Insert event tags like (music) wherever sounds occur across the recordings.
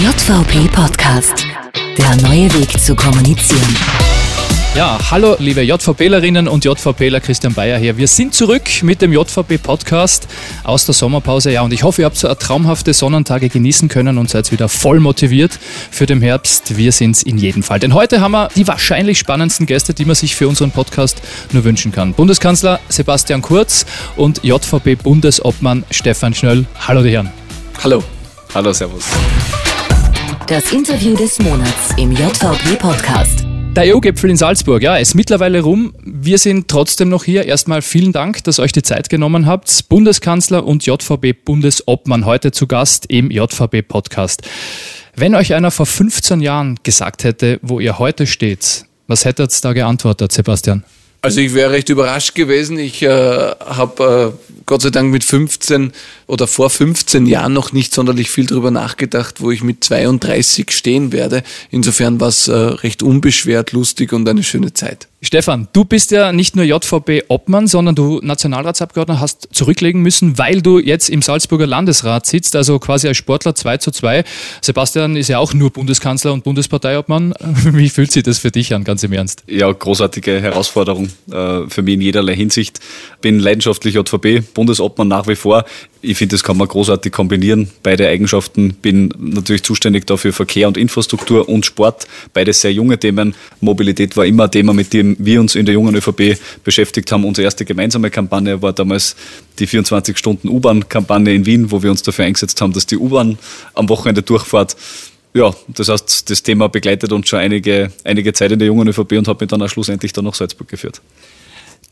JVP Podcast. Der neue Weg zu kommunizieren. Ja, hallo liebe JVPlerinnen und JVPler, Christian Bayer hier. Wir sind zurück mit dem JVP Podcast aus der Sommerpause. Ja, und ich hoffe, ihr habt so traumhafte Sonnentage genießen können und seid wieder voll motiviert für den Herbst. Wir sind es in jedem Fall. Denn heute haben wir die wahrscheinlich spannendsten Gäste, die man sich für unseren Podcast nur wünschen kann. Bundeskanzler Sebastian Kurz und JVP Bundesobmann Stefan Schnöll. Hallo die Herren. Hallo. Hallo, Servus. Das Interview des Monats im JVP Podcast. Der EU-Gipfel in Salzburg, ja, ist mittlerweile rum. Wir sind trotzdem noch hier. Erstmal vielen Dank, dass euch die Zeit genommen habt. Bundeskanzler und JVB-Bundesobmann heute zu Gast im JVB-Podcast. Wenn euch einer vor 15 Jahren gesagt hätte, wo ihr heute steht, was hättet ihr da geantwortet, Sebastian? Also ich wäre recht überrascht gewesen. Ich äh, habe äh, Gott sei Dank mit 15 oder vor 15 Jahren noch nicht sonderlich viel darüber nachgedacht, wo ich mit 32 stehen werde. Insofern war es äh, recht unbeschwert, lustig und eine schöne Zeit. Stefan, du bist ja nicht nur JVB-Obmann, sondern du Nationalratsabgeordneter hast zurücklegen müssen, weil du jetzt im Salzburger Landesrat sitzt, also quasi als Sportler 2 zu 2. Sebastian ist ja auch nur Bundeskanzler und Bundesparteiobmann. (laughs) Wie fühlt sich das für dich an, ganz im Ernst? Ja, großartige Herausforderung äh, für mich in jederlei Hinsicht. Bin leidenschaftlich JVB, Bundesobmann nach wie vor. Ich finde, das kann man großartig kombinieren. Beide Eigenschaften. Bin natürlich zuständig dafür Verkehr und Infrastruktur und Sport. Beides sehr junge Themen. Mobilität war immer ein Thema, mit dem wir uns in der jungen ÖVP beschäftigt haben. Unsere erste gemeinsame Kampagne war damals die 24-Stunden-U-Bahn-Kampagne in Wien, wo wir uns dafür eingesetzt haben, dass die U-Bahn am Wochenende durchfährt. Ja, das heißt, das Thema begleitet uns schon einige, einige Zeit in der jungen ÖVP und hat mich dann auch schlussendlich dann nach Salzburg geführt.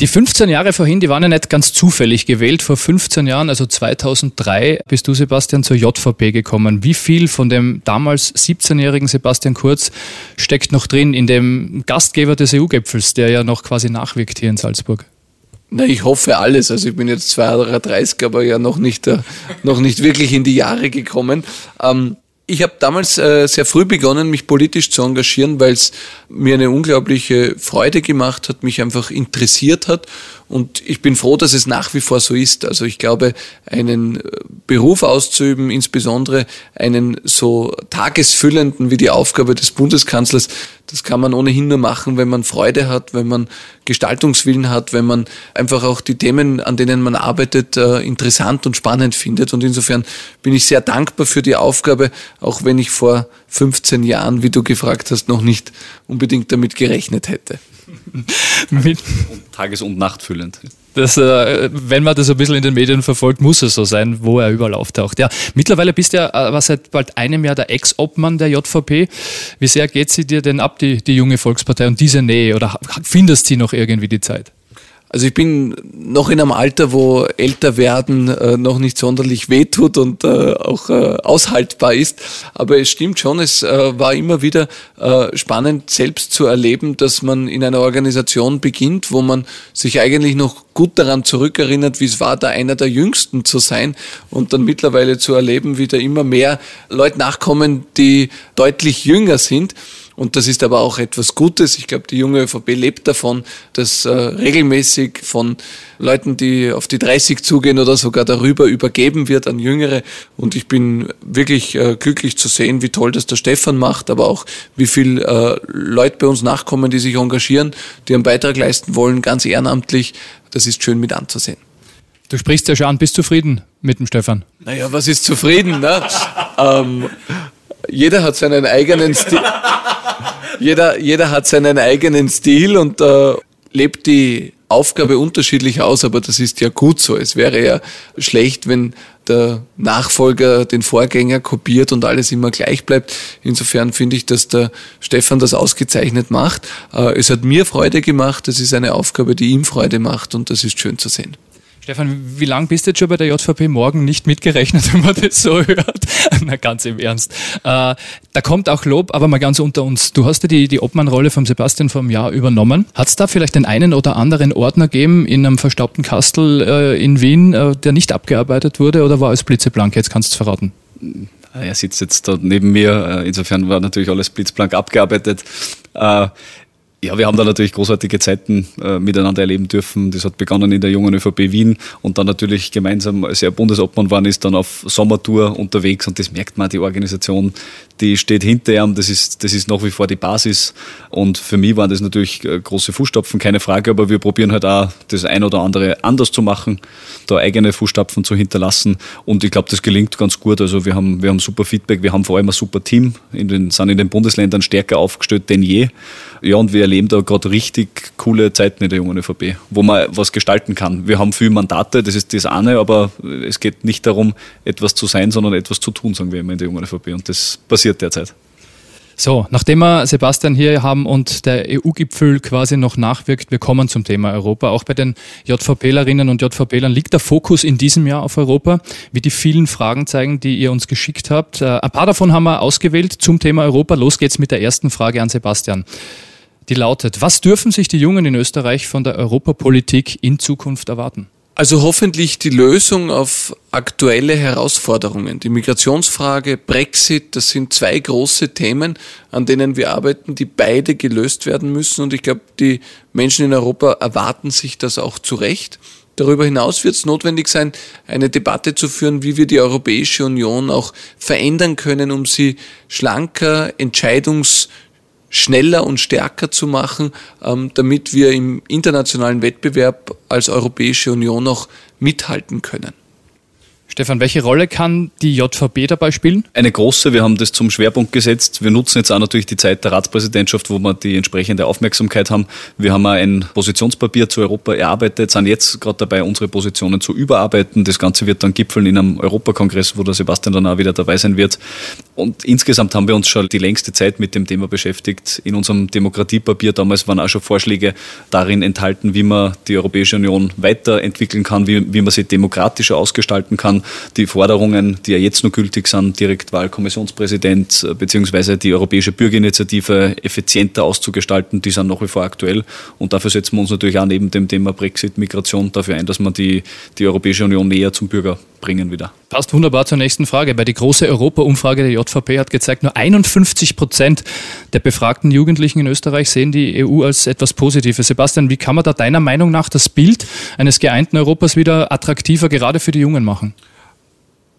Die 15 Jahre vorhin, die waren ja nicht ganz zufällig gewählt. Vor 15 Jahren, also 2003, bist du, Sebastian, zur JVP gekommen. Wie viel von dem damals 17-jährigen Sebastian Kurz steckt noch drin in dem Gastgeber des EU-Gipfels, der ja noch quasi nachwirkt hier in Salzburg? Na, ich hoffe alles. Also ich bin jetzt 32, aber ja noch nicht, äh, noch nicht wirklich in die Jahre gekommen. Ähm, ich habe damals äh, sehr früh begonnen, mich politisch zu engagieren, weil es mir eine unglaubliche Freude gemacht hat, mich einfach interessiert hat und ich bin froh, dass es nach wie vor so ist. Also ich glaube, einen äh, Beruf auszuüben, insbesondere einen so tagesfüllenden wie die Aufgabe des Bundeskanzlers, das kann man ohnehin nur machen, wenn man Freude hat, wenn man Gestaltungswillen hat, wenn man einfach auch die Themen, an denen man arbeitet, äh, interessant und spannend findet. Und insofern bin ich sehr dankbar für die Aufgabe, auch wenn ich vor 15 Jahren, wie du gefragt hast, noch nicht unbedingt damit gerechnet hätte. Mit Tages- und Nachtfüllend. Das, äh, wenn man das ein bisschen in den Medien verfolgt, muss es so sein, wo er überall auftaucht. Ja, mittlerweile bist du ja äh, was seit bald einem Jahr der Ex-Obmann der JVP. Wie sehr geht sie dir denn ab, die, die junge Volkspartei und diese Nähe? Oder findest du noch irgendwie die Zeit? Also ich bin noch in einem Alter, wo älter werden äh, noch nicht sonderlich wehtut und äh, auch äh, aushaltbar ist. Aber es stimmt schon, es äh, war immer wieder äh, spannend, selbst zu erleben, dass man in einer Organisation beginnt, wo man sich eigentlich noch gut daran zurückerinnert, wie es war, da einer der Jüngsten zu sein und dann mittlerweile zu erleben, wie da immer mehr Leute nachkommen, die deutlich jünger sind. Und das ist aber auch etwas Gutes. Ich glaube, die junge ÖVP lebt davon, dass äh, regelmäßig von Leuten, die auf die 30 zugehen oder sogar darüber übergeben wird an Jüngere. Und ich bin wirklich äh, glücklich zu sehen, wie toll das der Stefan macht, aber auch wie viel äh, Leute bei uns nachkommen, die sich engagieren, die einen Beitrag leisten wollen, ganz ehrenamtlich. Das ist schön mit anzusehen. Du sprichst ja schon an, bist zufrieden mit dem Stefan? Naja, was ist zufrieden? Ne? ähm, jeder hat seinen eigenen (laughs) Stil jeder, jeder hat seinen eigenen Stil und äh, lebt die Aufgabe unterschiedlich aus, aber das ist ja gut so. Es wäre ja schlecht, wenn der Nachfolger den Vorgänger kopiert und alles immer gleich bleibt. Insofern finde ich, dass der Stefan das ausgezeichnet macht. Äh, es hat mir Freude gemacht, es ist eine Aufgabe, die ihm Freude macht und das ist schön zu sehen. Stefan, wie lange bist du jetzt schon bei der JVP morgen nicht mitgerechnet, (laughs) wenn man das so hört? (laughs) Na, ganz im Ernst. Äh, da kommt auch Lob, aber mal ganz unter uns. Du hast ja die, die Obmannrolle von Sebastian vom Jahr übernommen. Hat es da vielleicht den einen oder anderen Ordner gegeben in einem verstaubten Kastel äh, in Wien, äh, der nicht abgearbeitet wurde oder war alles blitzeblank? Jetzt kannst du es verraten. Er sitzt jetzt da neben mir, äh, insofern war natürlich alles blitzblank abgearbeitet. Ja, wir haben da natürlich großartige Zeiten äh, miteinander erleben dürfen. Das hat begonnen in der jungen ÖVP Wien und dann natürlich gemeinsam, als er Bundesobmann war, ist dann auf Sommertour unterwegs und das merkt man, die Organisation, die steht hinter ihm, das ist, das ist nach wie vor die Basis und für mich waren das natürlich äh, große Fußstapfen, keine Frage, aber wir probieren halt auch das ein oder andere anders zu machen, da eigene Fußstapfen zu hinterlassen und ich glaube, das gelingt ganz gut. Also wir haben, wir haben super Feedback, wir haben vor allem ein super Team, in den, sind in den Bundesländern stärker aufgestellt denn je. Ja, und wir erleben da gerade richtig coole Zeiten in der jungen ÖVP, wo man was gestalten kann. Wir haben viele Mandate, das ist das eine, aber es geht nicht darum, etwas zu sein, sondern etwas zu tun, sagen wir immer in der jungen ÖVP. Und das passiert derzeit. So, nachdem wir Sebastian hier haben und der EU-Gipfel quasi noch nachwirkt, wir kommen zum Thema Europa. Auch bei den JVPlerinnen und JVPlern liegt der Fokus in diesem Jahr auf Europa, wie die vielen Fragen zeigen, die ihr uns geschickt habt. Äh, ein paar davon haben wir ausgewählt zum Thema Europa. Los geht's mit der ersten Frage an Sebastian. Die lautet, was dürfen sich die Jungen in Österreich von der Europapolitik in Zukunft erwarten? Also hoffentlich die Lösung auf aktuelle Herausforderungen. Die Migrationsfrage, Brexit, das sind zwei große Themen, an denen wir arbeiten, die beide gelöst werden müssen. Und ich glaube, die Menschen in Europa erwarten sich das auch zu Recht. Darüber hinaus wird es notwendig sein, eine Debatte zu führen, wie wir die Europäische Union auch verändern können, um sie schlanker, entscheidungs schneller und stärker zu machen, ähm, damit wir im internationalen Wettbewerb als Europäische Union auch mithalten können. Stefan, welche Rolle kann die JVB dabei spielen? Eine große. Wir haben das zum Schwerpunkt gesetzt. Wir nutzen jetzt auch natürlich die Zeit der Ratspräsidentschaft, wo wir die entsprechende Aufmerksamkeit haben. Wir haben auch ein Positionspapier zu Europa erarbeitet, sind jetzt gerade dabei, unsere Positionen zu überarbeiten. Das Ganze wird dann gipfeln in einem Europakongress, wo der Sebastian dann auch wieder dabei sein wird. Und insgesamt haben wir uns schon die längste Zeit mit dem Thema beschäftigt. In unserem Demokratiepapier damals waren auch schon Vorschläge darin enthalten, wie man die Europäische Union weiterentwickeln kann, wie, wie man sie demokratischer ausgestalten kann die Forderungen, die ja jetzt noch gültig sind, Direktwahlkommissionspräsident äh, bzw. die Europäische Bürgerinitiative effizienter auszugestalten, die sind nach wie vor aktuell. Und dafür setzen wir uns natürlich auch neben dem Thema Brexit, Migration dafür ein, dass wir die, die Europäische Union näher zum Bürger bringen wieder. Passt wunderbar zur nächsten Frage, weil die große Europa-Umfrage der JVP hat gezeigt, nur 51 Prozent der befragten Jugendlichen in Österreich sehen die EU als etwas Positives. Sebastian, wie kann man da deiner Meinung nach das Bild eines geeinten Europas wieder attraktiver, gerade für die Jungen machen?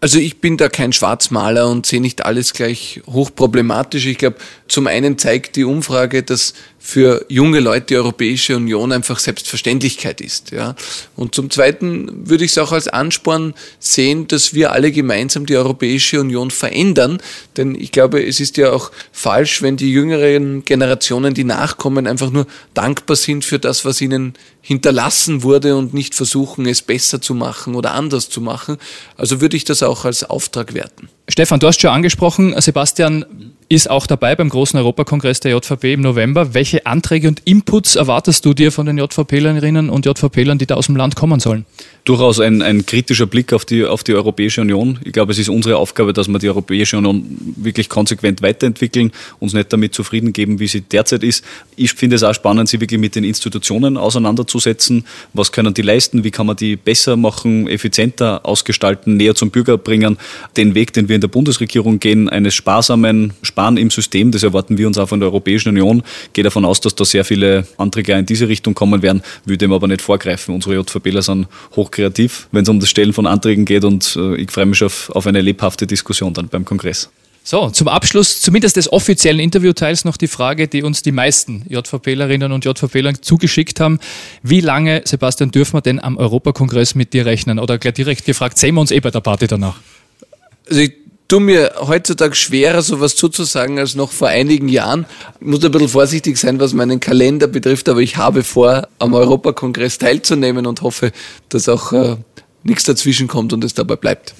Also ich bin da kein Schwarzmaler und sehe nicht alles gleich hochproblematisch. Ich glaube, zum einen zeigt die Umfrage, dass für junge Leute die Europäische Union einfach Selbstverständlichkeit ist. Ja. Und zum Zweiten würde ich es auch als Ansporn sehen, dass wir alle gemeinsam die Europäische Union verändern. Denn ich glaube, es ist ja auch falsch, wenn die jüngeren Generationen, die nachkommen, einfach nur dankbar sind für das, was ihnen hinterlassen wurde und nicht versuchen, es besser zu machen oder anders zu machen. Also würde ich das auch als Auftrag werten. Stefan, du hast schon angesprochen, Sebastian ist auch dabei beim großen Europakongress der JVP im November. Welche Anträge und Inputs erwartest du dir von den JVPlerinnen und JVPlern, die da aus dem Land kommen sollen? Durchaus ein, ein kritischer Blick auf die, auf die Europäische Union. Ich glaube, es ist unsere Aufgabe, dass wir die Europäische Union wirklich konsequent weiterentwickeln, uns nicht damit zufrieden geben, wie sie derzeit ist. Ich finde es auch spannend, sie wirklich mit den Institutionen auseinanderzusetzen. Was können die leisten? Wie kann man die besser machen, effizienter ausgestalten, näher zum Bürger bringen? Den Weg, den wir in der Bundesregierung gehen, eines sparsamen, Sparen im System, das erwarten wir uns auch von der Europäischen Union. Ich gehe davon aus, dass da sehr viele Anträge in diese Richtung kommen werden, würde dem aber nicht vorgreifen. Unsere JVPler sind hochkreativ, wenn es um das Stellen von Anträgen geht und äh, ich freue mich auf, auf eine lebhafte Diskussion dann beim Kongress. So, zum Abschluss zumindest des offiziellen Interviewteils noch die Frage, die uns die meisten JVPlerinnen und JVPler zugeschickt haben. Wie lange, Sebastian, dürfen wir denn am Europakongress mit dir rechnen? Oder gleich direkt gefragt, sehen wir uns eh bei der Party danach? Also ich tue mir heutzutage schwerer, sowas zuzusagen, als noch vor einigen Jahren. Ich muss ein bisschen vorsichtig sein, was meinen Kalender betrifft, aber ich habe vor, am Europakongress teilzunehmen und hoffe, dass auch äh, nichts dazwischen kommt und es dabei bleibt.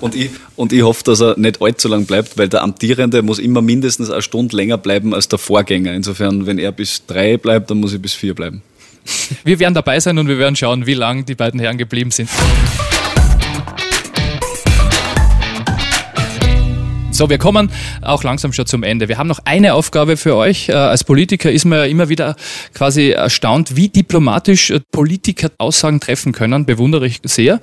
Und ich, und ich hoffe, dass er nicht allzu lang bleibt, weil der Amtierende muss immer mindestens eine Stunde länger bleiben als der Vorgänger. Insofern, wenn er bis drei bleibt, dann muss ich bis vier bleiben. Wir werden dabei sein und wir werden schauen, wie lang die beiden Herren geblieben sind. So, wir kommen auch langsam schon zum Ende. Wir haben noch eine Aufgabe für euch. Äh, als Politiker ist man ja immer wieder quasi erstaunt, wie diplomatisch äh, Politiker Aussagen treffen können. Bewundere ich sehr.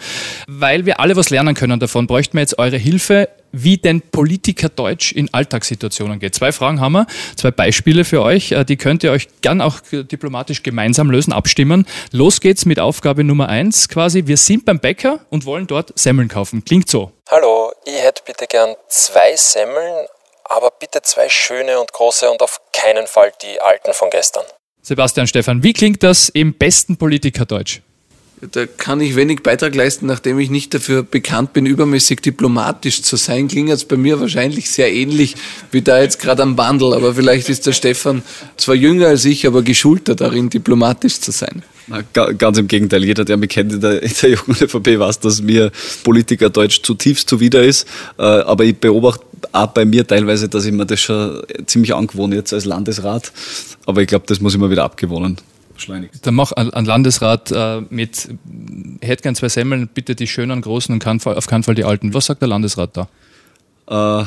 Weil wir alle was lernen können davon, bräuchten wir jetzt eure Hilfe. Wie denn Politikerdeutsch in Alltagssituationen geht. Zwei Fragen haben wir, zwei Beispiele für euch. Äh, die könnt ihr euch gern auch diplomatisch gemeinsam lösen, abstimmen. Los geht's mit Aufgabe Nummer eins quasi. Wir sind beim Bäcker und wollen dort Semmeln kaufen. Klingt so. Hallo, ich hätte bitte gern zwei Semmeln, aber bitte zwei schöne und große und auf keinen Fall die alten von gestern. Sebastian Stefan, wie klingt das im besten Politikerdeutsch? Da kann ich wenig Beitrag leisten, nachdem ich nicht dafür bekannt bin, übermäßig diplomatisch zu sein. Klingt jetzt bei mir wahrscheinlich sehr ähnlich wie da jetzt gerade am Wandel, aber vielleicht ist der Stefan zwar jünger als ich, aber geschulter darin, diplomatisch zu sein. Na, ganz im Gegenteil, jeder, der mich kennt in der, der jungen ÖVP, weiß, dass mir Politikerdeutsch zutiefst zuwider ist. Äh, aber ich beobachte auch bei mir teilweise, dass ich mir das schon ziemlich angewohnt jetzt als Landesrat. Aber ich glaube, das muss ich mal wieder abgewohnen schleunigst. Dann mach ein Landesrat äh, mit, hätte gern zwei Semmeln, bitte die schönen, großen und kein Fall, auf keinen Fall die alten. Was sagt der Landesrat da? Äh.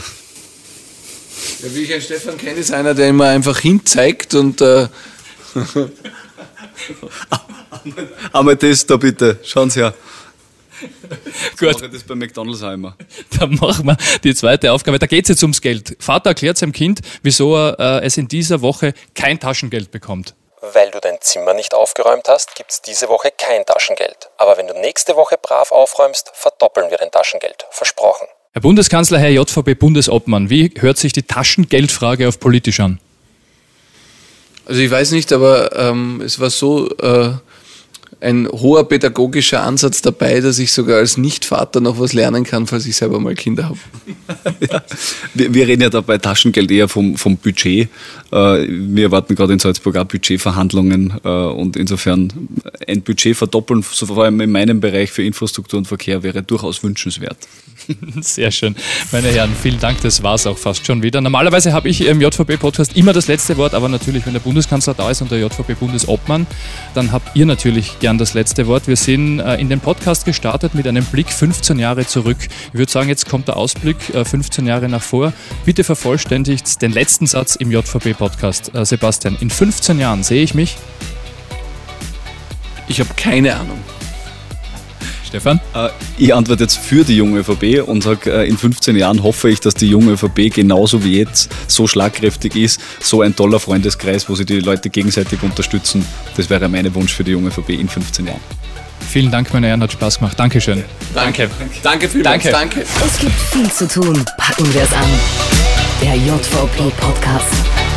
Ja, wie ich einen Stefan kenne, ist einer, der immer einfach hinzeigt und. Äh (laughs) Einmal das da bitte, schauen Sie her. Gut. Ich mache das bei McDonalds auch immer. (laughs) Dann machen wir die zweite Aufgabe. Da geht es jetzt ums Geld. Vater erklärt seinem Kind, wieso er äh, es in dieser Woche kein Taschengeld bekommt. Weil du dein Zimmer nicht aufgeräumt hast, gibt es diese Woche kein Taschengeld. Aber wenn du nächste Woche brav aufräumst, verdoppeln wir dein Taschengeld. Versprochen. Herr Bundeskanzler, Herr JVB-Bundesobmann, wie hört sich die Taschengeldfrage auf politisch an? Also ich weiß nicht, aber ähm, es war so, äh, ein hoher pädagogischer Ansatz dabei, dass ich sogar als Nichtvater noch was lernen kann, falls ich selber mal Kinder habe. ja. (laughs) wir, wir, reden ja da bei Taschengeld eher vom, vom Budget. Äh, wir erwarten gerade in Salzburg auch Budgetverhandlungen äh, und insofern ein Budget verdoppeln, vor allem in meinem Bereich für Infrastruktur und Verkehr, wäre durchaus wünschenswert. (laughs) Sehr schön. Meine Herren, vielen Dank. Das war es auch fast schon wieder. Normalerweise habe ich im JVB-Podcast immer das letzte Wort, aber natürlich, wenn der Bundeskanzler da ist und der JVB-Bundesobmann, dann habt ihr natürlich gern das letzte Wort. Wir sind äh, in den Podcast gestartet mit einem Blick 15 Jahre zurück. Ich würde sagen, jetzt kommt der Ausblick äh, 15 Jahre nach vor. Bitte vervollständigt den letzten Satz im JVB-Podcast. Äh, Sebastian, in 15 Jahren sehe ich mich? Ich habe keine Ahnung. Stefan? Äh, ich antworte jetzt für die junge ÖVP und sage, äh, in 15 Jahren hoffe ich, dass die junge ÖVP genauso wie jetzt so schlagkräftig ist, so ein toller Freundeskreis, wo sich die Leute gegenseitig unterstützen. Das wäre mein Wunsch für die junge ÖVP in 15 Jahren. Vielen Dank, meine Herren, hat Spaß gemacht. Dankeschön. Danke. Danke vielmals. Danke. Danke. Es gibt viel zu tun. Packen wir es an. Der JVP Podcast.